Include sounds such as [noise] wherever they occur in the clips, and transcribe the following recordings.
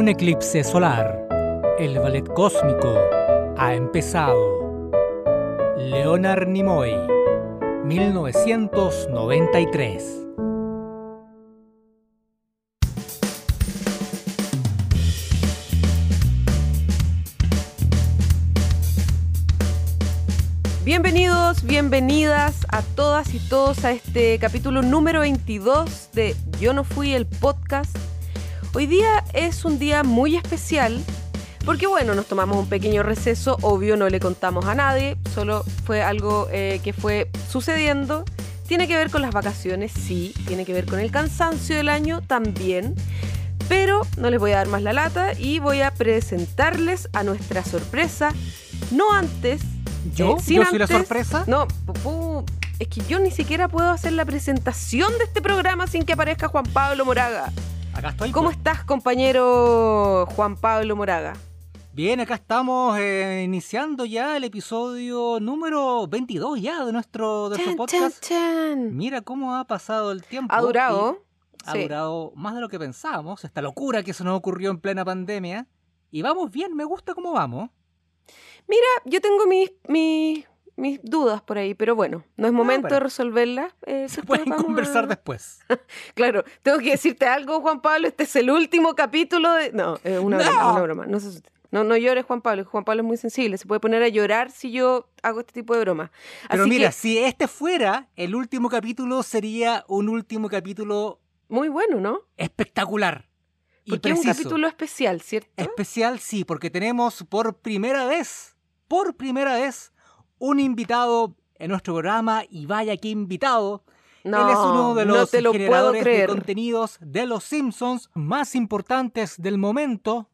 Un eclipse solar. El ballet cósmico ha empezado. Leonard Nimoy, 1993. Bienvenidos, bienvenidas a todas y todos a este capítulo número 22 de Yo no fui el podcast. Hoy día es un día muy especial porque bueno, nos tomamos un pequeño receso, obvio no le contamos a nadie, solo fue algo eh, que fue sucediendo. Tiene que ver con las vacaciones, sí, tiene que ver con el cansancio del año también. Pero no les voy a dar más la lata y voy a presentarles a nuestra sorpresa, no antes ¿Yo? Eh, sin ¿Yo soy la antes- sorpresa? No, es que yo ni siquiera puedo hacer la presentación de este programa sin que aparezca Juan Pablo Moraga. Acá estoy. ¿Cómo pues. estás, compañero Juan Pablo Moraga? Bien, acá estamos eh, iniciando ya el episodio número 22 ya de nuestro, de Chan, podcast. chan, chan. Mira cómo ha pasado el tiempo. Ha durado. Ha Sí. durado más de lo que pensábamos. Esta locura que se nos ocurrió en plena pandemia. Y vamos bien, me gusta cómo vamos. Mira, yo tengo mis, mis, mis dudas por ahí, pero bueno, no es momento pero- de resolverlas. eh, Se pueden conversar a- después. [laughs] Claro, tengo que decirte algo, Juan Pablo. Este es el último capítulo de. No, es una broma, ¡No! una broma. No, se no, no llores, Juan Pablo. Juan Pablo es muy sensible. Se puede poner a llorar si yo hago este tipo de bromas. Pero Así mira, que, si este fuera el último capítulo, sería un último capítulo muy bueno, ¿no? espectacular. Y Porque es un preciso. capítulo especial, ¿cierto? Especial, sí, porque tenemos por primera vez, por primera vez, un invitado en nuestro programa y vaya que invitado. No, Él es uno de no los te lo puedo generadores de contenidos de los Simpsons más importantes del momento.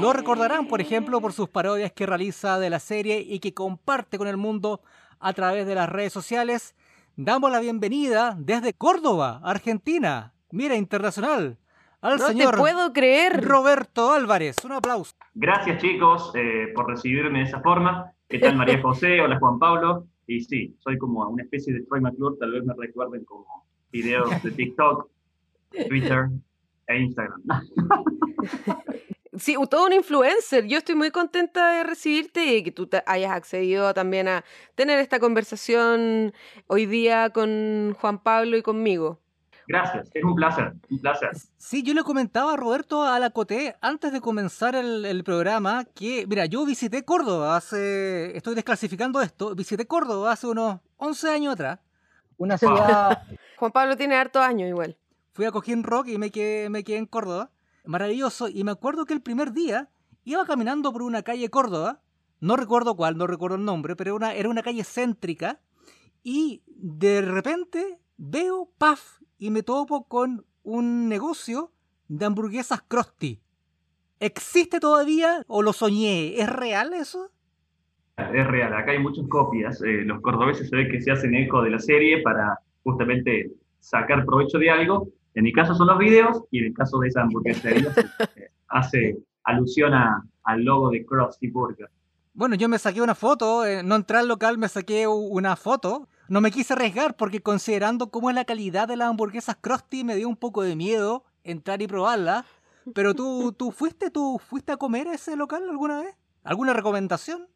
Lo recordarán, por ejemplo, por sus parodias que realiza de la serie y que comparte con el mundo a través de las redes sociales. Damos la bienvenida desde Córdoba, Argentina. Mira, internacional. Al No señor te puedo creer. Roberto Álvarez. Un aplauso. Gracias chicos eh, por recibirme de esa forma. ¿Qué tal María José? Hola Juan Pablo. Y sí, soy como una especie de Troy McClure, tal vez me recuerden como videos de TikTok, Twitter e Instagram. Sí, todo un influencer. Yo estoy muy contenta de recibirte y que tú te hayas accedido también a tener esta conversación hoy día con Juan Pablo y conmigo. Gracias, es un placer, un placer. Sí, yo le comentaba a Roberto Alacoté antes de comenzar el, el programa que, mira, yo visité Córdoba hace, estoy desclasificando esto, visité Córdoba hace unos 11 años atrás. Una ciudad, [laughs] Juan Pablo tiene hartos años igual. fui a Coquín Rock y me quedé, me quedé en Córdoba. Maravilloso. Y me acuerdo que el primer día iba caminando por una calle Córdoba, no recuerdo cuál, no recuerdo el nombre, pero era una, era una calle céntrica. Y de repente veo, paf, y me topo con un negocio de hamburguesas Krusty. ¿Existe todavía o lo soñé? ¿Es real eso? Es real, acá hay muchas copias. eh, los cordobeses se ve que se hacen eco de la serie para justamente sacar provecho de algo. En mi caso son los videos y en el caso de esa hamburguesería [laughs] eh, hace alusión a- al logo de Krusty Burger. Bueno, yo me saqué una foto, eh, no entré al local, me saqué una foto. No me quise arriesgar porque considerando cómo es la calidad de las hamburguesas Krusty me dio un poco de miedo entrar y probarla. Pero tú, [laughs] tú fuiste, tú fuiste a comer a ese local alguna vez? ¿Alguna recomendación?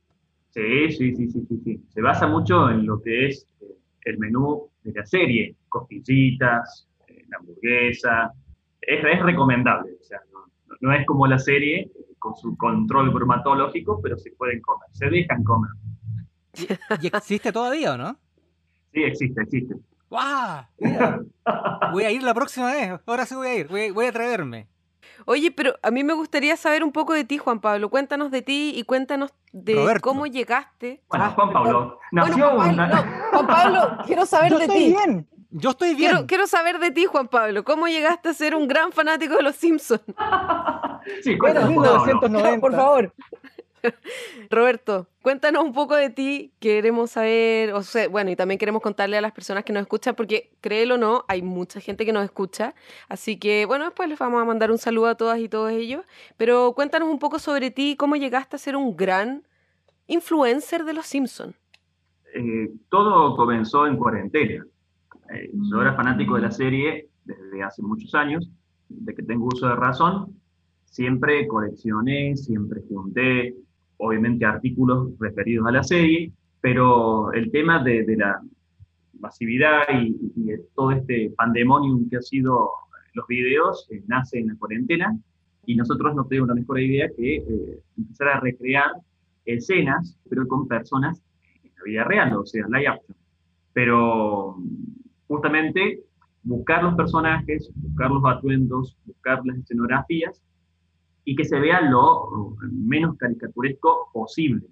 Sí, sí, sí, sí, sí, sí. Se basa mucho en lo que es eh, el menú de la serie, costillitas, eh, la hamburguesa. Es, es recomendable, o sea, no, es como la serie con su control bromatológico, pero se pueden comer, se dejan comer. ¿Y existe todavía o no? Sí, existe, existe. ¡Guau! Mira, voy a ir la próxima vez. Ahora sí voy a ir. Voy, voy a atreverme. Oye, pero a mí me gustaría saber un poco de ti, Juan Pablo. Cuéntanos de ti y cuéntanos de Roberto. cómo llegaste. Bueno, Ah, Juan Pablo, nació Bueno, Juan una- Pablo, no, Juan Pablo, quiero saber de ti. bien. Yo estoy bien. Quiero, quiero saber de ti, Juan Pablo. ¿Cómo llegaste a ser un gran fanático de los Simpsons? Sí. Por favor. [laughs] Roberto, cuéntanos un poco de ti. Queremos saber, o sea, bueno, y también queremos contarle a las personas que nos escuchan, porque créelo o no, hay mucha gente que nos escucha. Así que, bueno, después les vamos a mandar un saludo a todas y todos ellos. Pero cuéntanos un poco sobre ti, cómo llegaste a ser un gran influencer de los Simpsons. Eh, todo comenzó en cuarentena. Eh, yo era fanático de la serie desde hace muchos años, de que tengo uso de razón. Siempre coleccioné, siempre junté, obviamente, artículos referidos a la serie, pero el tema de, la masividad y, de todo este pandemonium que ha sido los videos eh, nace en la cuarentena y nosotros no tenemos la mejor idea que eh, empezar a recrear escenas, pero con personas en la vida real, o sea, live action. Pero justamente buscar los personajes, buscar los atuendos, buscar las escenografías y que se vea lo menos caricaturesco posible.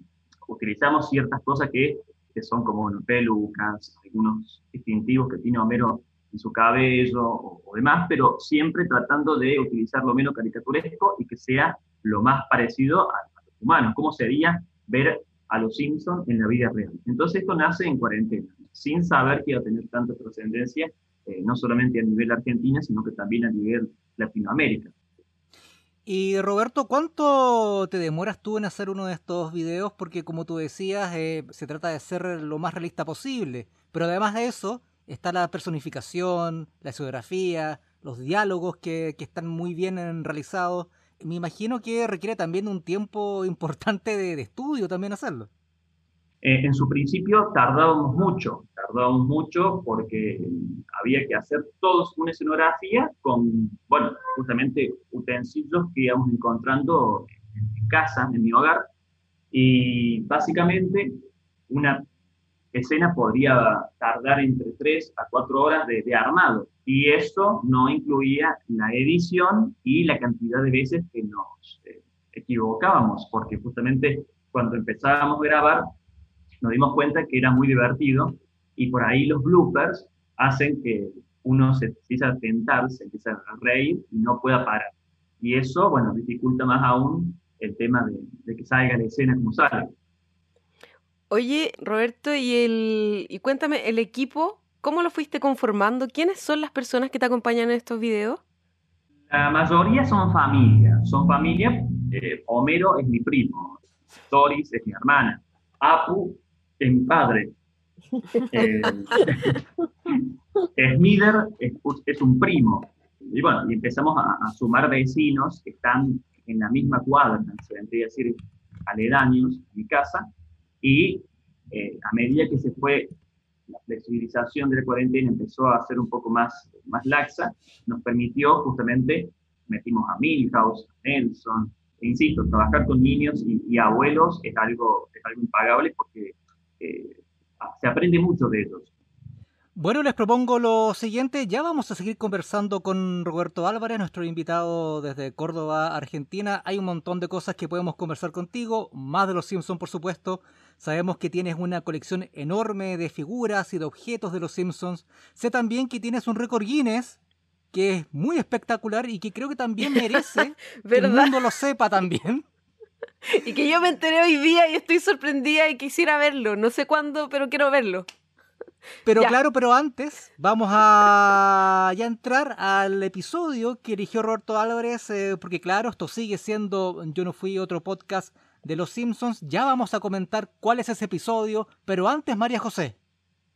Utilizamos ciertas cosas que, que son como pelucas, algunos distintivos que tiene Homero en su cabello o, demás, pero siempre tratando de utilizar lo menos caricaturesco y que sea lo más parecido a, los humanos. ¿Cómo sería ver a los Simpsons en la vida real? Entonces esto nace en cuarentena, sin saber que iba a tener tanta trascendencia, eh, no solamente a nivel argentina, sino que también a nivel Latinoamérica. Y Roberto, ¿cuánto te demoras tú en hacer uno de estos videos? Porque como tú decías, eh, se trata de ser lo más realista posible. Pero además de eso, está la personificación, la escenografía, los diálogos que, están muy bien realizados. Me imagino que requiere también un tiempo importante de estudio también hacerlo. Eh, en su principio tardábamos mucho, tardábamos mucho porque había que hacer todos una escenografía con, bueno, justamente utensilios que íbamos encontrando en casa, en mi hogar, y básicamente una escena podría tardar entre 3 a 4 horas de, armado, y eso no incluía la edición y la cantidad de veces que nos eh, equivocábamos, porque justamente cuando empezábamos a grabar nos dimos cuenta que era muy divertido y por ahí los bloopers hacen que uno se empiece a tentar, se empieza a reír y no pueda parar. Y eso, bueno, dificulta más aún el tema de, que salga la escena como sale. Oye, Roberto, y, el, y cuéntame, ¿el equipo, cómo lo fuiste conformando? ¿Quiénes son las personas que te acompañan en estos videos? La mayoría son familias, son familias. Eh, Homero es mi primo, Doris es mi hermana, Apu [laughs] es mi padre. Eh, Smither es, un primo. Y bueno, y empezamos a, sumar vecinos que están en la misma cuadra, se vendría a decir aledaños a mi casa, y eh, a medida que se fue la flexibilización de la cuarentena empezó a ser un poco más, más laxa, nos permitió justamente, metimos a Milhouse, a Nelson, e insisto, trabajar con niños y, abuelos es algo, es algo impagable porque eh, se aprende mucho de ellos. Bueno, les propongo lo siguiente. Ya vamos a seguir conversando con Roberto Álvarez, nuestro invitado desde Córdoba, Argentina. Hay un montón de cosas que podemos conversar contigo, más de los Simpsons, por supuesto. Sabemos que tienes una colección enorme de figuras y de objetos de los Simpsons. Sé también que tienes un récord Guinness que es muy espectacular y que creo que también merece [laughs] que el mundo lo sepa también. [laughs] Y que yo me enteré hoy día y estoy sorprendida y quisiera verlo. No sé cuándo, pero quiero verlo. Pero claro, pero antes vamos a ya entrar al episodio que eligió Roberto Álvarez, eh, porque claro, esto sigue siendo Yo no fui otro podcast de Los Simpsons. Ya vamos a comentar cuál es ese episodio, pero antes, María José.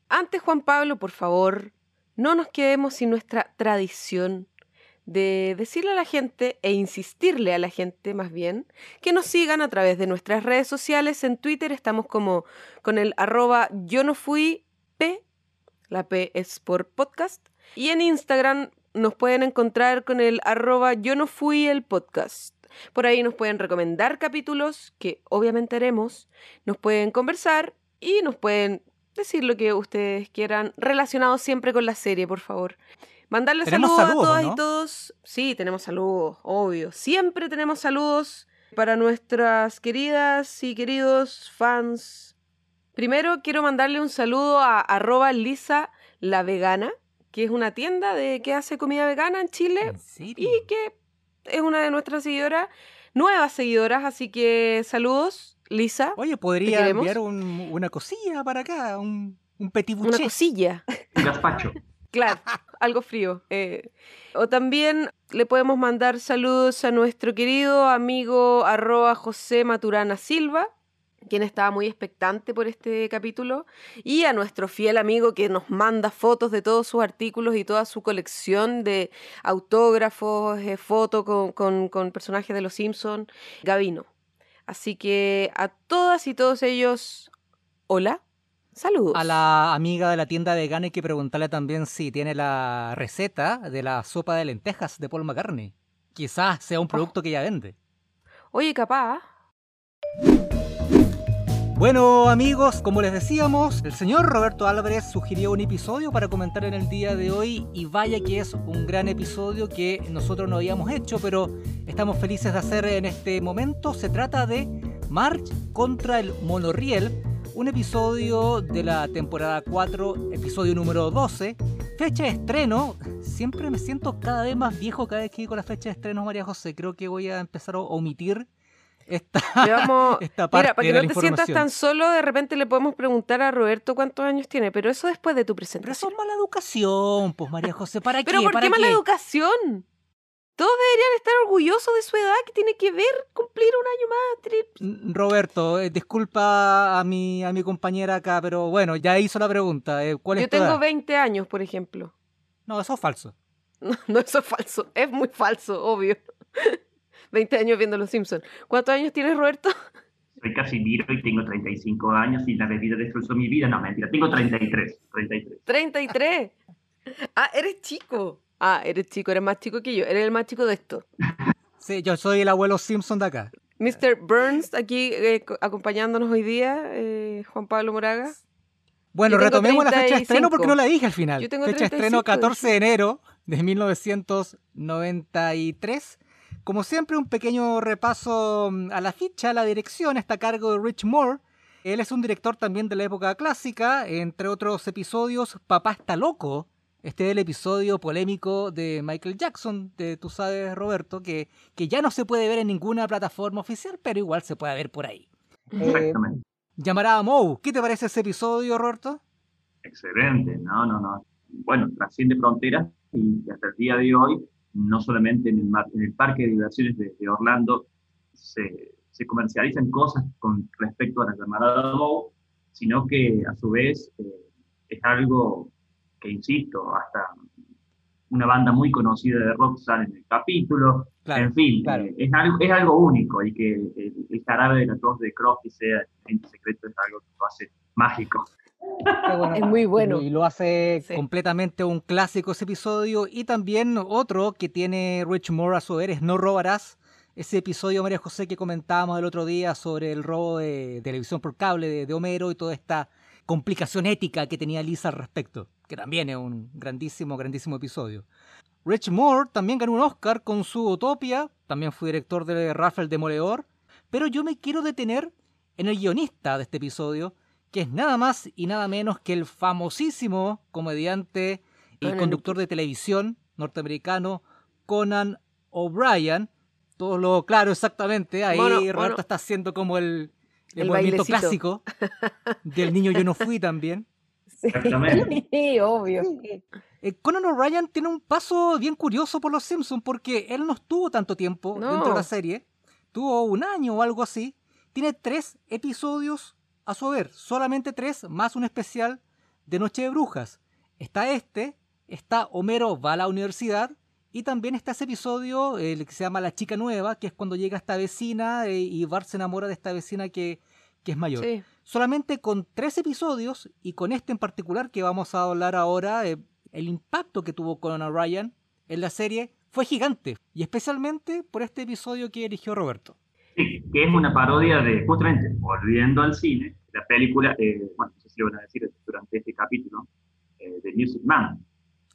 Antes, Juan Pablo, por favor, no nos quedemos sin nuestra tradición de decirle a la gente e insistirle a la gente más bien que nos sigan a través de nuestras redes sociales. En Twitter estamos como con el arroba yo no fui P, la P es por podcast, y en Instagram nos pueden encontrar con el arroba yo no fui el podcast. Por ahí nos pueden recomendar capítulos que obviamente haremos, nos pueden conversar y nos pueden decir lo que ustedes quieran relacionado siempre con la serie, por favor. Mandarles saludos, a todas y todos. Sí, tenemos saludos, obvio. Siempre tenemos saludos para nuestras queridas y queridos fans. Primero quiero mandarle un saludo a arroba Lisa la vegana, que es una tienda de que hace comida vegana en Chile y que es una de nuestras seguidoras, nuevas seguidoras, así que saludos, Lisa. Oye, podría enviar una cosilla para acá, un, un petit Una cosilla. Un gazpacho. Claro, algo frío. Eh. O también le podemos mandar saludos a nuestro querido amigo arroba José Maturana Silva, quien estaba muy expectante por este capítulo, y a nuestro fiel amigo que nos manda fotos de todos sus artículos y toda su colección de autógrafos, eh, fotos con, con, personajes de Los Simpsons, Gavino. Así que a todas y todos ellos, hola. Saludos. A la amiga de la tienda de Gane que preguntarle también si tiene la receta de la sopa de lentejas de Paul McCartney. Quizás sea un producto que ella vende. Oye, capaz. Bueno amigos, como les decíamos, el señor Roberto Álvarez sugirió un episodio para comentar en el día de hoy y vaya que es un gran episodio que nosotros no habíamos hecho, pero estamos felices de hacer en este momento. Se trata de March contra el Monorriel, un episodio de la temporada 4, episodio número 12. Fecha de estreno, siempre me siento cada vez más viejo cada vez que digo la fecha de estreno, María José. Creo que voy a empezar a omitir esta, [laughs] Mira, para que no te sientas tan solo, de repente le podemos preguntar a Roberto cuántos años tiene, pero eso después de tu presentación. Pero eso es mala educación, pues María José, ¿para qué? ¿Pero por qué mala educación? Todos deberían estar orgullosos de su edad, que tiene que ver cumplir un año más. Roberto, eh, disculpa a mi, a mi compañera acá, pero bueno, ya hizo la pregunta. Eh, ¿Cuál Yo tengo 20 años, por ejemplo. No, eso es falso. [laughs] No, no, eso es falso. Es muy falso, obvio. [laughs] 20 años viendo Los Simpsons. ¿Cuántos años tienes, Roberto? [laughs] Soy Casimiro y tengo 35 años y la bebida destrozó mi vida. No, mentira, tengo 33. 33. 33. Ah, eres chico. Ah, eres chico, eres más chico que yo. Eres el más chico de esto. [laughs] Sí, yo soy el abuelo Simpson de acá. Mr. Burns, aquí eh, acompañándonos hoy día, eh, Juan Pablo Moraga. Bueno, retomemos la fecha de estreno porque no la dije al final. Yo tengo fecha de estreno 14 de enero de 1993 como siempre, un pequeño repaso mm, a la ficha. La dirección está a cargo de Rich Moore. Él es un director también de la época clásica, entre otros episodios, Papá está loco. Este es el episodio polémico de Michael Jackson, de tú sabes, Roberto, que, que ya no se puede ver en ninguna plataforma oficial, pero igual se puede ver por ahí. Exactamente. llamará a Moe. ¿Qué te parece ese episodio, Roberto? Excelente, no, no, no. Bueno, trasciende fronteras y hasta el día de hoy no solamente en el, en el parque de diversiones de, Orlando se, se, comercializan cosas con respecto a la llamada Moe, sino que a su vez eh, es algo que, insisto, hasta una banda muy conocida de rock sale en el capítulo, en fin, eh, es, algo, es algo único y que el, el jarabe de la tos de Crosby sea en secreto es algo que lo hace mágico es muy bueno. Y lo hace completamente un clásico ese episodio. Y también otro que tiene Rich Moore a su ver es No robarás. Ese episodio, María José, que comentábamos el otro día sobre el robo de televisión por cable de, Homero y toda esta complicación ética que tenía Lisa al respecto, que también es un grandísimo, grandísimo episodio. Rich Moore también ganó un Oscar con su Utopia, también fue director de Rafael Demoledor, pero yo me quiero detener en el guionista de este episodio, que es nada más y nada menos que el famosísimo comediante y conductor de televisión norteamericano Conan O'Brien. Todo lo claro, exactamente. Ahí Roberto está haciendo como el, movimiento clásico [laughs] del niño Yo no fui también. Exactamente. [laughs] Sí, obvio. Eh, Conan O'Brien tiene un paso bien curioso por los Simpsons porque él no estuvo tanto tiempo dentro de la serie. Tuvo un año o algo así. Tiene tres episodios a su haber, solamente tres más un especial de Noche de Brujas. Está este, está Homero va a la universidad y también está ese episodio el que se llama La chica nueva, que es cuando llega esta vecina eh, y Bart se enamora de esta vecina que, es mayor. Solamente con tres episodios y con este en particular que vamos a hablar ahora, eh, el impacto que tuvo Conan Ryan en la serie fue gigante y especialmente por este episodio que eligió Roberto. Sí, que es una parodia de, justamente, volviendo al cine, la película, eh, bueno, no sé si lo van a decir durante este capítulo, eh, de Music Man.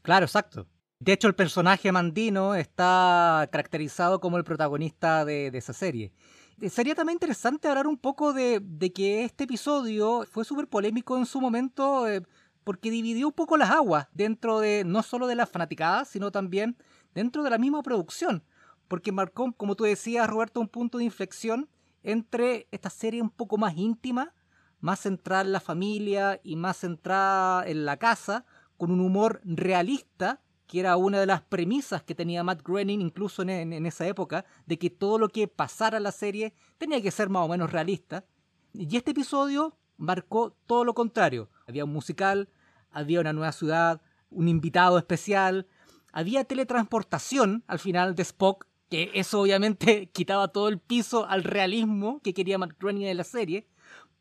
Claro, exacto. De hecho, el personaje mandino está caracterizado como el protagonista de, esa serie. Eh, sería también interesante hablar un poco de, que este episodio fue súper polémico en su momento porque dividió un poco las aguas dentro de no solo de las fanaticadas, sino también dentro de la misma producción porque marcó, como tú decías, Roberto, un punto de inflexión entre esta serie un poco más íntima, más centrada en la familia y más centrada en la casa, con un humor realista, que era una de las premisas que tenía Matt Groening incluso en, esa época, de que todo lo que pasara en la serie tenía que ser más o menos realista. Y este episodio marcó todo lo contrario. Había un musical, había una nueva ciudad, un invitado especial, había teletransportación al final de Spock, que eso obviamente [laughs] quitaba todo el piso al realismo que quería Mark Groening en la serie,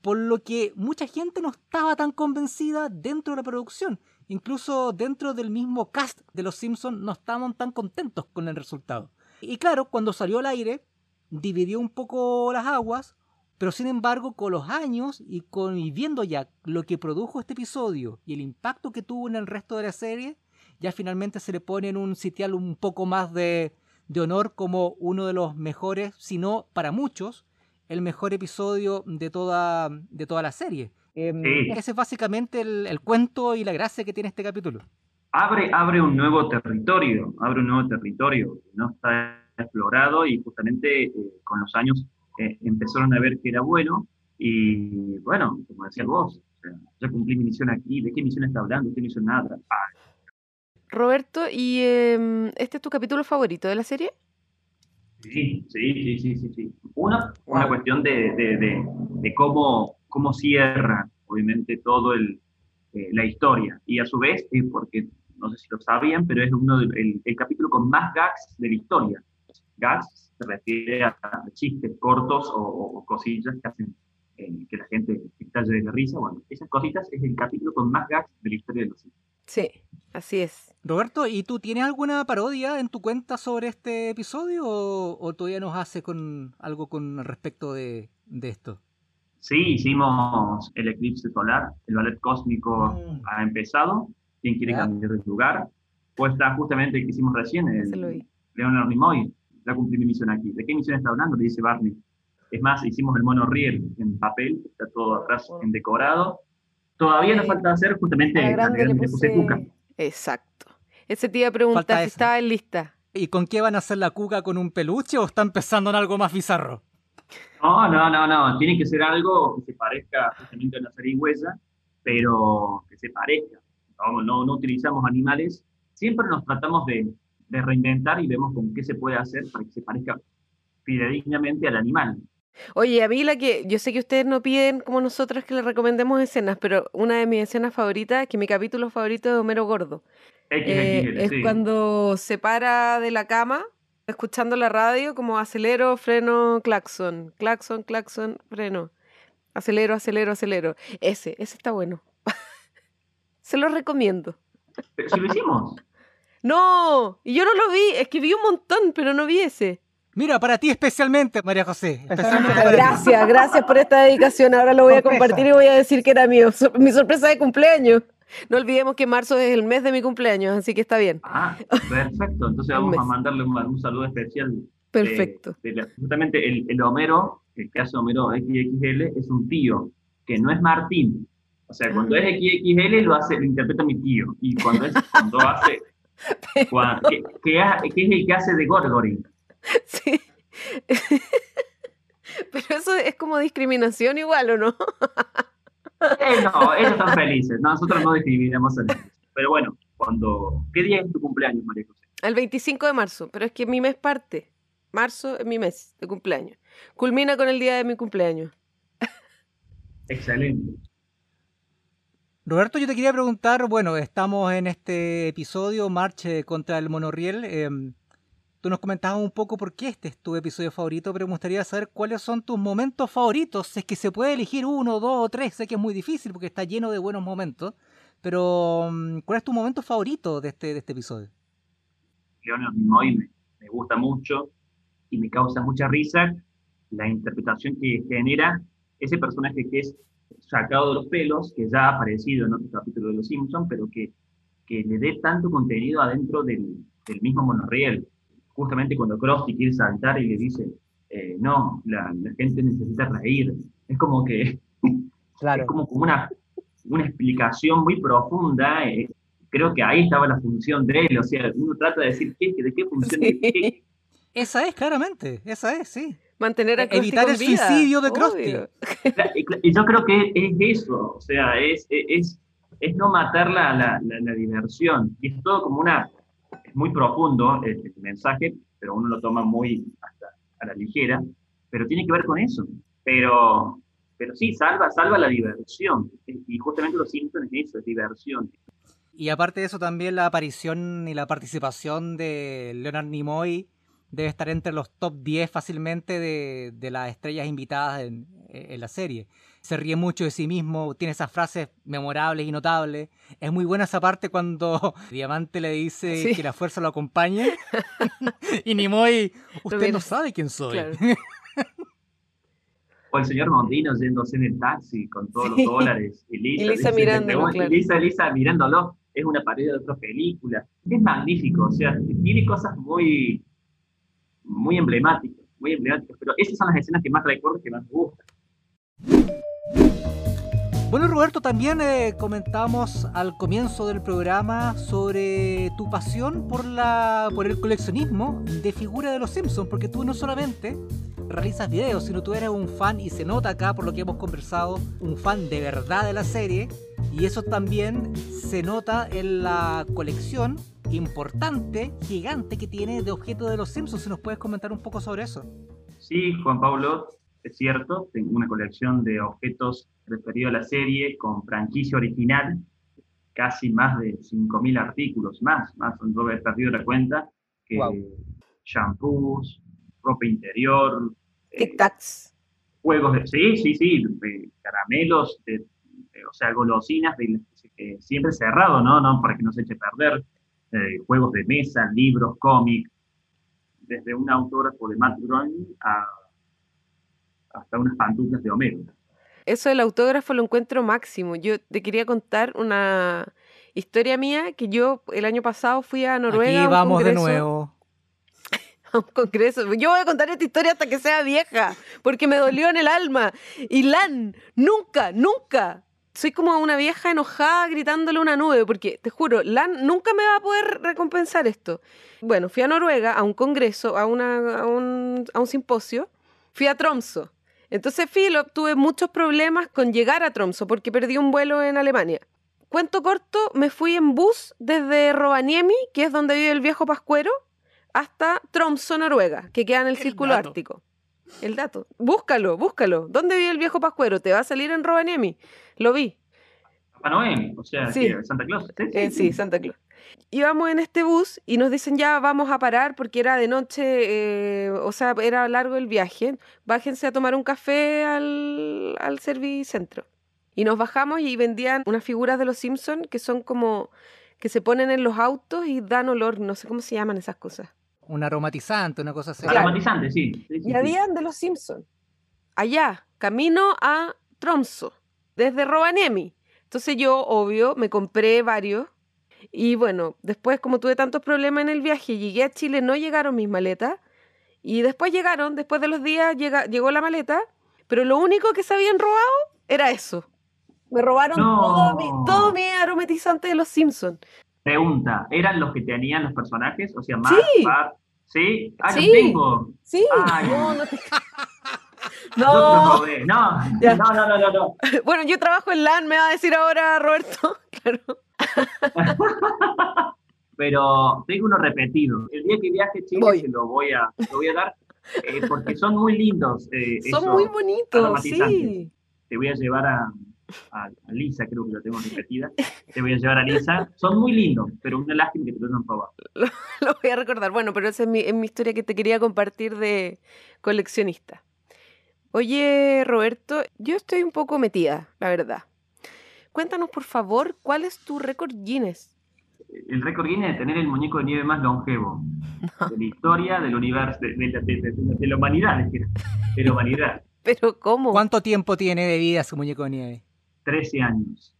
por lo que mucha gente no estaba tan convencida dentro de la producción. Incluso dentro del mismo cast de Los Simpsons no estaban tan contentos con el resultado. Y claro, cuando salió al aire, dividió un poco las aguas, pero sin embargo, con los años y, viendo ya lo que produjo este episodio y el impacto que tuvo en el resto de la serie, ya finalmente se le pone en un sitial un poco más de, honor como uno de los mejores, si no para muchos, el mejor episodio de de toda la serie. Em, ese es básicamente el, cuento y la gracia que tiene este capítulo. Abre, abre un nuevo territorio, abre un nuevo territorio que no está explorado y justamente eh, con los años eh, empezaron a ver que era bueno y bueno, como decías vos, yo cumplí mi misión aquí, ¿de qué misión está hablando? ¿Qué misión nada? Roberto, ¿y em, este es tu capítulo favorito de la serie? Sí, sí, sí, sí, sí. Una, una cuestión de, de, de, cómo, cómo cierra, obviamente, todo el, eh, la historia. Y a su vez, porque no sé si lo sabían, pero es uno del el capítulo con más gags de la historia. Gags se refiere a, chistes cortos o, cosillas que hacen eh, que la gente estalle de la risa. Bueno, esas cositas es el capítulo con más gags de la historia de los Simpsons. Sí, así es. Roberto, ¿y tú tienes alguna parodia en tu cuenta sobre este episodio o, todavía nos hace con algo con respecto de, esto? Sí, hicimos el eclipse solar, el ballet cósmico mm. ha empezado, ¿quién quiere cambiar de lugar? Pues está justamente el que hicimos recién, el Leonard Nimoy, ya cumplí mi misión aquí. ¿De qué misión está hablando? Le dice Barney. Es más, hicimos el mono riel en papel, está todo atrás en decorado, Todavía nos falta hacer justamente le Exacto. Ese te iba a preguntar si estaba en lista. ¿Y con qué van a hacer la cuca? ¿Con un peluche o está empezando en algo más bizarro? No, no, no, no. Tiene que ser algo que se parezca justamente a la zarigüeya, pero que se parezca. No, no, no utilizamos animales. Siempre nos tratamos de, de reinventar y vemos con qué se puede hacer para que se parezca fidedignamente al animal. Oye, a mí la que, yo sé que ustedes no piden como nosotros que les recomendemos escenas, pero una de mis escenas favoritas, que mi capítulo favorito es Homero Gordo, eh, es cuando se para de la cama escuchando la radio como acelero, freno, claxon, claxon, claxon, freno, acelero, acelero, acelero. Ese, ese está bueno. [laughs] Se lo recomiendo. Pero si lo hicimos. No, y yo no lo vi, es que vi un montón, pero no vi ese. Mira, para ti especialmente, María José. gracias, gracias por esta dedicación. Ahora lo voy a compartir y voy a decir que era mío. Mi sorpresa de cumpleaños. [laughs] No olvidemos que marzo es el mes de mi cumpleaños, así que está bien. Ah, perfecto. Entonces [laughs] vamos a mandarle un, saludo especial. Perfecto. justamente el, Homero, el que hace Homero XXL, es un tío, que no es Martín. O sea, cuando ah. es XXL lo hace, lo interpreta mi tío. Y cuando es, [laughs] cuando hace, que, es el que hace de Gorgory. Sí. Pero eso es como discriminación igual, ¿o no? Eh, no, ellos están felices. Nosotros no discriminamos a. Pero bueno, cuando... ¿Qué día es tu cumpleaños, María José? El 25 de marzo, pero es que mi mes parte. Marzo es mi mes de cumpleaños. Culmina con el día de mi cumpleaños. [laughs] Excelente. Roberto, yo te quería preguntar, bueno, estamos en este episodio, Marche contra el monorriel. Em, Tú nos comentabas un poco por qué este es tu episodio favorito, pero me gustaría saber cuáles son tus momentos favoritos. Es que se puede elegir uno, dos o tres. Sé que es muy difícil porque está lleno de buenos momentos. Pero, mm, ¿cuál es tu momento favorito de este, de este episodio? Leonel Nimoy me, me gusta mucho y me causa mucha risa la interpretación que genera ese personaje que es sacado de los pelos, que ya ha aparecido en otro capítulo de Los Simpsons, pero que, que le dé tanto contenido adentro del, del mismo monorriel justamente cuando Krusty quiere saltar y le dice, eh, no, la, gente necesita reír. Es como que [laughs] claro. es como una, una explicación muy profunda. Eh, creo que ahí estaba la función de él. O sea, uno trata de decir, ¿qué, ¿de qué función? [laughs] Esa es, claramente. Esa es, sí. Mantener a e, Evitar el suicidio de Krusty. Y yo creo que es eso. O sea, es, es, es no matar la, la, la diversión. Y es todo como una muy profundo el, mensaje, pero uno lo toma muy hasta a la ligera, pero tiene que ver con eso. Pero pero sí, salva, salva la diversión. Y justamente los Simpsons es eso, es diversión. Y aparte de eso, también la aparición y la participación de Leonard Nimoy debe estar entre los top 10 fácilmente de, de las estrellas invitadas en, en, la serie. Se ríe mucho de sí mismo, tiene esas frases memorables y notables. Es muy buena esa parte cuando [laughs] Diamante le dice Sí. que la fuerza lo acompañe. [laughs] y Nimoy, usted no sabe quién soy. Claro. [laughs] O el señor Mondino yéndose en el taxi con todos Sí. los dólares. Y Lisa, Y Lisa dice, le mirándolo, pregunta- claro. Lisa, Lisa mirándolo. Es una pared de otra película. Es magnífico. O sea, tiene cosas muy, muy emblemáticas. Muy emblemáticas. Pero esas son las escenas que más recuerdo que más me gustan. Bueno, Roberto, también eh, comentamos al comienzo del programa sobre tu pasión por, la, por el coleccionismo de figuras de los Simpsons, porque tú no solamente realizas videos, sino tú eres un fan, y se nota acá por lo que hemos conversado, un fan de verdad de la serie, y eso también se nota en la colección importante, gigante que tiene de objetos de los Simpsons. Si nos puedes comentar un poco sobre eso. Sí, Juan Pablo, es cierto, tengo una colección de objetos referidos a la serie con franquicia original, casi más de 5.000 artículos, más, más, no he perdido la cuenta, que shampoos, ropa interior, eh, Tic Tacs. juegos de, sí, sí, sí, de caramelos, de- de- o sea, golosinas, de, eh, siempre cerrado, ¿no? ¿no? Para que no se eche a perder, eh, juegos de mesa, libros, cómics, desde un autógrafo de Matt Groening a, hasta unas pantuflas de Homero. Eso del autógrafo lo encuentro máximo. Yo te quería contar una historia mía que yo el año pasado fui a Noruega. a Aquí un vamos de congreso- nuevo. [laughs] a un congreso. Yo voy a contar esta historia hasta que sea vieja, porque me dolió en el alma. Y Lan, nunca, nunca. Soy como una vieja enojada gritándole a una nube, porque te juro, Lan nunca me va a poder recompensar esto. Bueno, fui a Noruega a un congreso, a, una, a, un, a un simposio. Fui a Tromso. Entonces, Philip, tuve muchos problemas con llegar a Tromso porque perdí un vuelo en Alemania. Cuento corto, me fui en bus desde Rovaniemi, que es donde vive el viejo Pascuero, hasta Tromso, Noruega, que queda en el, El círculo dato. ártico. El dato. Búscalo, búscalo. ¿Dónde vive el viejo Pascuero? Te va a salir en Rovaniemi. Lo vi. Papá Noel, o sea, Sí. Santa Claus. Sí, Eh, sí, Santa Claus. Íbamos en este bus y nos dicen ya vamos a parar porque era de noche, eh, o sea, era largo el viaje. Bájense a tomar un café al, al servicentro. Y nos bajamos y vendían unas figuras de los Simpsons que son como que se ponen en los autos y dan olor, no sé cómo se llaman esas cosas. Un aromatizante, una cosa así. Aromatizante, sí. sí, sí, Y habían de los Simpsons. Allá, camino a Tromso, desde Rovaniemi. Entonces yo, obvio, me compré varios. Y bueno, después como tuve tantos problemas en el viaje, llegué a Chile, no llegaron mis maletas. Y después llegaron, después de los días llega- llegó la maleta, pero lo único que se habían robado era eso. Me robaron No. todo, mi, todo mi aromatizante de los Simpsons. Pregunta, ¿eran los que tenían los personajes? O sea, Mark, Sí. Bart, ¿sí? Ah, Sí. los tengo. Sí, Ay. no, no te... [laughs] No, no, no, no, no, no. [laughs] bueno, yo trabajo en LAN, me va a decir ahora Roberto. [laughs] Claro. [laughs] Pero tengo uno repetido. El día que viaje a Chile Voy. se lo voy a, lo voy a dar eh, porque son muy lindos. eh, Son esos muy bonitos, sí. Te voy a llevar a, a- a Lisa, creo que la tengo repetida. Te voy a llevar a Lisa. Son muy lindos, pero una lástima que te [laughs] lo hayan robado. Lo voy a recordar. Bueno, pero esa es mi, es mi historia que te quería compartir de coleccionista. Oye, Roberto, yo estoy un poco metida, la verdad. Cuéntanos, por favor, ¿cuál es tu récord Guinness? El récord Guinness de tener el muñeco de nieve más longevo [laughs] de la historia del universo, de, de la- de- de- de la humanidad, de la humanidad. [laughs] ¿Pero cómo? ¿Cuánto tiempo tiene de vida su muñeco de nieve? 13 años.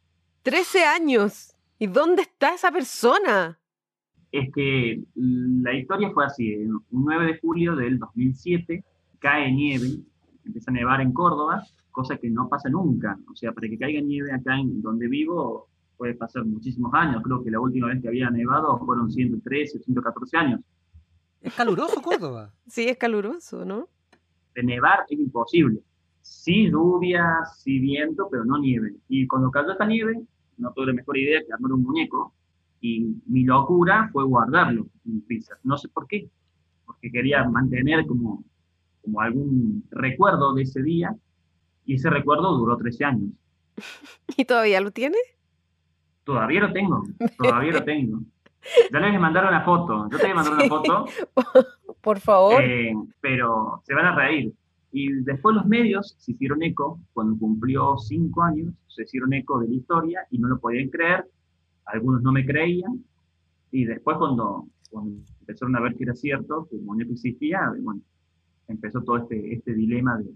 13 años. ¿Y dónde está esa persona? Es que la historia fue así, el 9 de julio del 2007 cae nieve, empieza a nevar en Córdoba, cosa que no pasa nunca. O sea, para que caiga nieve acá en donde vivo puede pasar muchísimos años. Creo que la última vez que había nevado fueron 113, 114 años. Es caluroso Córdoba. [laughs] Sí, es caluroso, ¿no? De nevar es imposible. Sí lluvia, sí viento, pero no nieve. Y cuando cayó esta nieve, no tuve la mejor idea que armar un muñeco. Y mi locura fue guardarlo en freezer. No sé por qué. Porque quería mantener como, como algún recuerdo de ese día. Y ese recuerdo duró 13 años. [laughs] ¿Y todavía lo tiene? Todavía lo tengo, [laughs] todavía lo tengo. Ya les voy a mandar una foto, yo te voy a mandar una foto. [laughs] Por favor. Eh, pero se van a reír. Y después los medios se hicieron eco, cuando cumplió cinco años, se hicieron eco de la historia y no lo podían creer. Algunos no me creían. Y después cuando, cuando empezaron a ver que era cierto, que el muñeco existía, bueno, empezó todo este, este dilema de,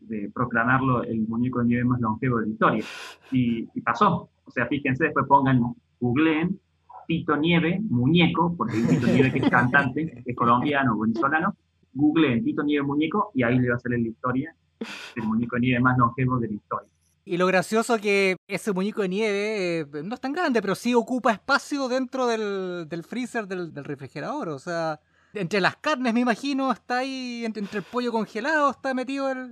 de proclamarlo el muñeco de nieve más longevo de la historia. Y, y pasó. O sea, fíjense, después pongan, googleen Tito Nieve, muñeco, porque hay Tito Nieve que es cantante, es colombiano venezolano, googleen Tito Nieve muñeco y ahí le va a salir la historia del muñeco de nieve más longevo de la historia. Y lo gracioso que ese muñeco de nieve eh, no es tan grande, pero sí ocupa espacio dentro del, del freezer del, del refrigerador. O sea, entre las carnes, me imagino, está ahí, entre, entre el pollo congelado, está metido el...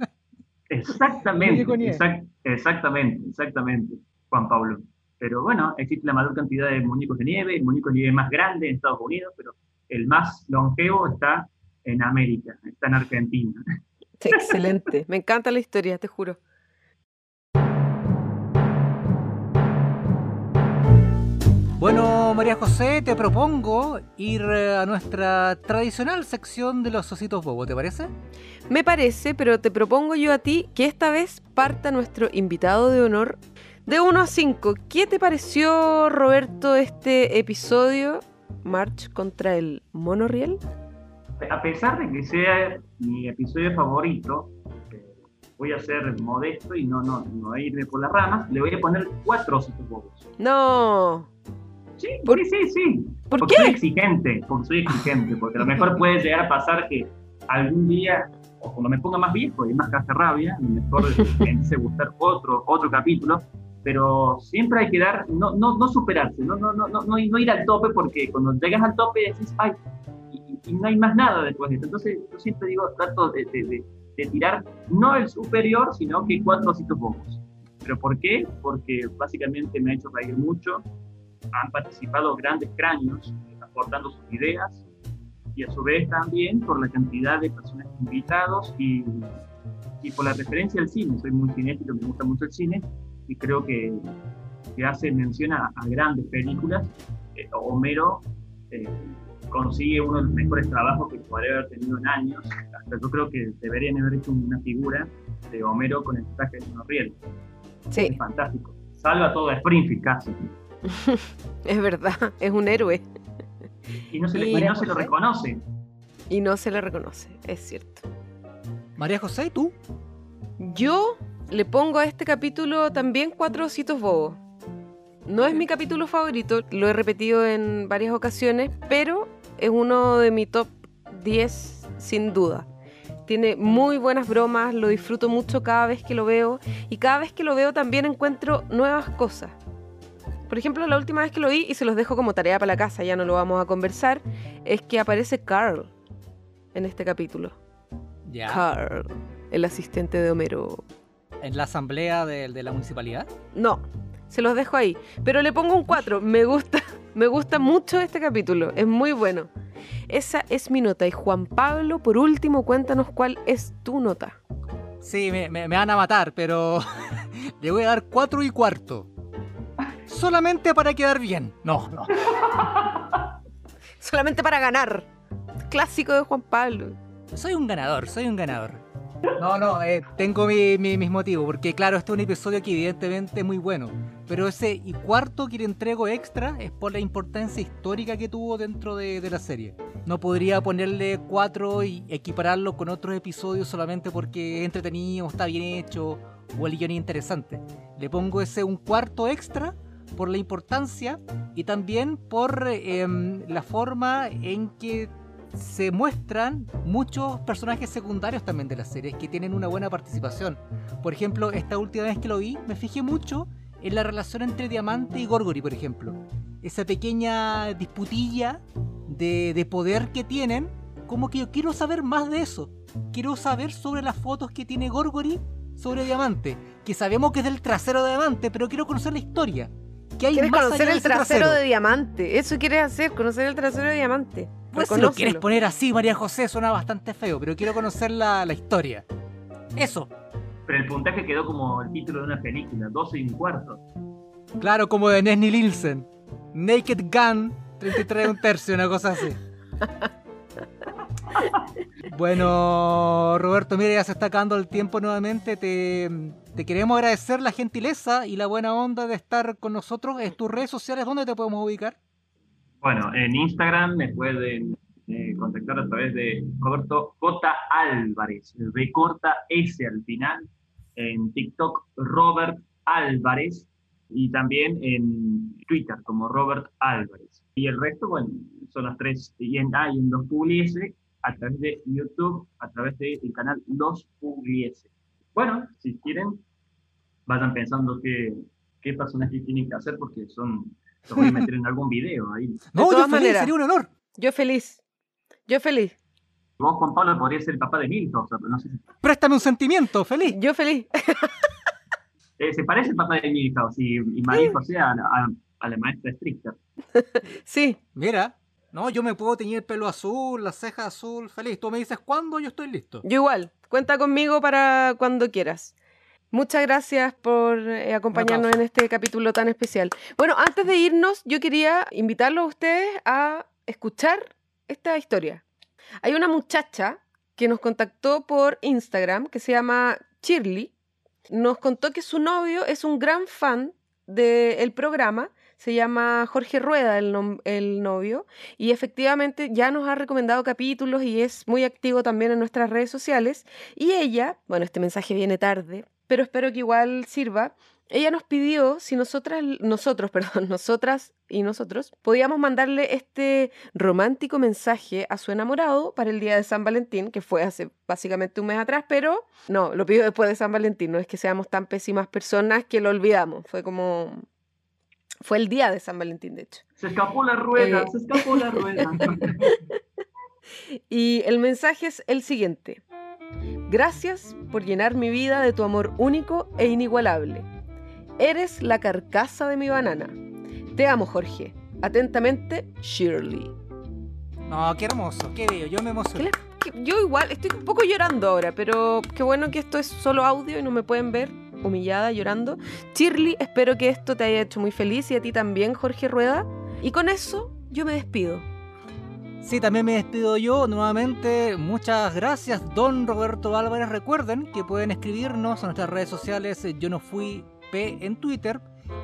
Exactamente, exact- exactamente, exactamente, Juan Pablo. Pero bueno, existe la mayor cantidad de muñecos de nieve, el muñeco de nieve más grande en Estados Unidos, pero el más longevo está en América, está en Argentina. Excelente. Me encanta la historia, te juro. Bueno, María José, te propongo ir eh, a nuestra tradicional sección de los ositos bobo, ¿te parece? Me parece, pero te propongo yo a ti que esta vez parta nuestro invitado de honor de 1 a 5. ¿Qué te pareció, Roberto, este episodio? March contra el monorriel. A pesar de que sea mi episodio favorito, eh, voy a ser modesto y no, no, no irme por las ramas, le voy a poner cuatro ositos bobos. No. Sí, ¿Por- sí, sí, sí. ¿Por porque soy qué? exigente, porque soy exigente, porque a lo mejor puede llegar a pasar que algún día, o cuando me ponga más viejo y más rabia, a lo mejor me empiece a gustar otro, otro capítulo, pero siempre hay que dar, no, no, no superarse, no, no, no, no, no ir no ir al tope, porque cuando llegas al tope decís, ay, y, y no hay más nada después de esto. Entonces yo siempre digo, trato de, de- de- de tirar no el superior, sino que cuatro ositos bobos. ¿Pero por qué? Porque básicamente me ha hecho reír mucho, han participado grandes cráneos eh, aportando sus ideas y a su vez también por la cantidad de personajes invitados y, y por la referencia al cine. Soy muy cinético, me gusta mucho el cine y creo que, que hace mención a, a grandes películas. Eh, Homero eh, consigue uno de los mejores trabajos que podría haber tenido en años. Hasta yo creo que deberían haber hecho una figura de Homero con el traje de monorriel. Sí, Es fantástico. Salva todo a Springfield casi. [laughs] es verdad, es un héroe Y no se, le, ¿Y y María no se lo José? reconoce. y no se le reconoce, es cierto. María José, ¿y tú? Yo le pongo a este capítulo también cuatro ositos bobos. No es mi capítulo favorito, lo he repetido en varias ocasiones, pero es uno de mi top 10 sin duda. Tiene muy buenas bromas, lo disfruto mucho cada vez que lo veo y cada vez que lo veo también encuentro nuevas cosas. Por ejemplo, la última vez que lo vi, y se los dejo como tarea para la casa, ya no lo vamos a conversar, es que aparece Carl en este capítulo. Ya. Carl, el asistente de Homero. ¿En la asamblea de, de la municipalidad? No, se los dejo ahí. Pero le pongo un 4. Me gusta, [laughs] me gusta mucho este capítulo. Es muy bueno. Esa es mi nota. Y Juan Pablo, por último, cuéntanos cuál es tu nota. Sí, me, me- me van a matar, pero [laughs] le voy a dar cuatro y cuarto. Solamente para quedar bien. No, no. Solamente para ganar. Clásico de Juan Pablo. Soy un ganador, soy un ganador. No, no, eh, tengo mi- mi- mis motivos, porque claro, este es un episodio que evidentemente es muy bueno, pero ese y cuarto que le entrego extra es por la importancia histórica que tuvo dentro de, de la serie. No podría ponerle cuatro y equipararlo con otros episodios solamente porque es entretenido, está bien hecho o el guion es interesante. Le pongo ese un cuarto extra por la importancia y también por em, la forma en que se muestran muchos personajes secundarios también de las series que tienen una buena participación. Por ejemplo, esta última vez que lo vi, me fijé mucho en la relación entre Diamante y Gorgory, por ejemplo. Esa pequeña disputilla de, de poder que tienen, como que yo quiero saber más de eso. Quiero saber sobre las fotos que tiene Gorgory sobre Diamante, que sabemos que es del trasero de Diamante, pero quiero conocer la historia. ¿Qué hay ¿Quieres más conocer allá de el ese trasero, de diamante? Eso quieres hacer, conocer el trasero de diamante. Pues si lo quieres poner así, María José, suena bastante feo, pero quiero conocer la, la historia. Eso. Pero el puntaje quedó como el título de una película, 12 y un cuarto. Claro, como de Nesny Nielsen. Naked Gun, 33 un tercio, una cosa así. [laughs] Bueno, Roberto, mira, ya se está acabando el tiempo nuevamente. Te, te queremos agradecer la gentileza y la buena onda de estar con nosotros. ¿En tus redes sociales dónde te podemos ubicar? Bueno, en Instagram me pueden eh, contactar a través de Roberto J. Álvarez, de corta S al final. En TikTok, Robert Álvarez. Y también en Twitter, como Robert Álvarez. Y el resto, bueno, son las tres. Y en, ah, y en los Pugliese, a través de YouTube, a través del canal Los Pugliese. Bueno, si quieren, vayan pensando qué, qué personajes tienen que hacer porque son los voy a meter en algún video ahí. [laughs] No, yo todas feliz, maneras. sería un honor. Yo feliz. Yo feliz. Vos, Juan Pablo, podría ser el papá de Milhouse, pero no sé si... Préstame un sentimiento, feliz. Yo feliz. [laughs] eh, se parece el papá de Milhouse y, y María José a, la- a- a la maestra estricta. [laughs] sí. Mira, no, yo me puedo teñir el pelo azul, las cejas azul, feliz. Tú me dices cuándo, yo estoy listo. Yo igual. Cuenta conmigo para cuando quieras. Muchas gracias por eh, acompañarnos en este capítulo tan especial. Bueno, antes de irnos, yo quería invitarlos a ustedes a escuchar esta historia. Hay una muchacha que nos contactó por Instagram que se llama Shirley. Nos contó que su novio es un gran fan del programa. Se llama Jorge Rueda el, el novio. Y efectivamente ya nos ha recomendado capítulos y es muy activo también en nuestras redes sociales. Y ella, bueno, este mensaje viene tarde, pero espero que igual sirva. Ella nos pidió si nosotras, nosotros, [laughs] perdón, nosotras y nosotros podíamos mandarle este romántico mensaje a su enamorado para el día de San Valentín, que fue hace básicamente un mes atrás, pero no, lo pidió después de San Valentín, no es que seamos tan pésimas personas que lo olvidamos, fue como... Fue el día de San Valentín, de hecho. Se escapó la rueda, Eh. se escapó la rueda. [laughs] Y el mensaje es el siguiente. Gracias por llenar mi vida de tu amor único e inigualable. Eres la carcasa de mi banana. Te amo, Jorge. Atentamente, Shirley. No, qué hermoso, qué bello, yo me ¿Qué emocioné. Yo igual estoy un poco llorando ahora, pero qué bueno que esto es solo audio y no me pueden ver humillada, llorando. Shirley, espero que esto te haya hecho muy feliz y a ti también, Jorge Rueda. Y con eso yo me despido. Sí, también me despido yo nuevamente. Muchas gracias, don Roberto Álvarez. Recuerden que pueden escribirnos a nuestras redes sociales. eh, Yo no fui P en Twitter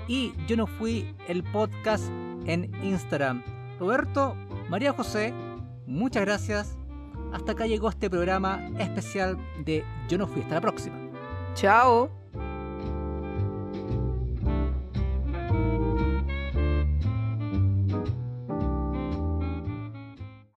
y yo no fui el podcast en Instagram. Roberto, María José, muchas gracias. Hasta acá llegó este programa especial de Yo no fui. Hasta la próxima. Chao.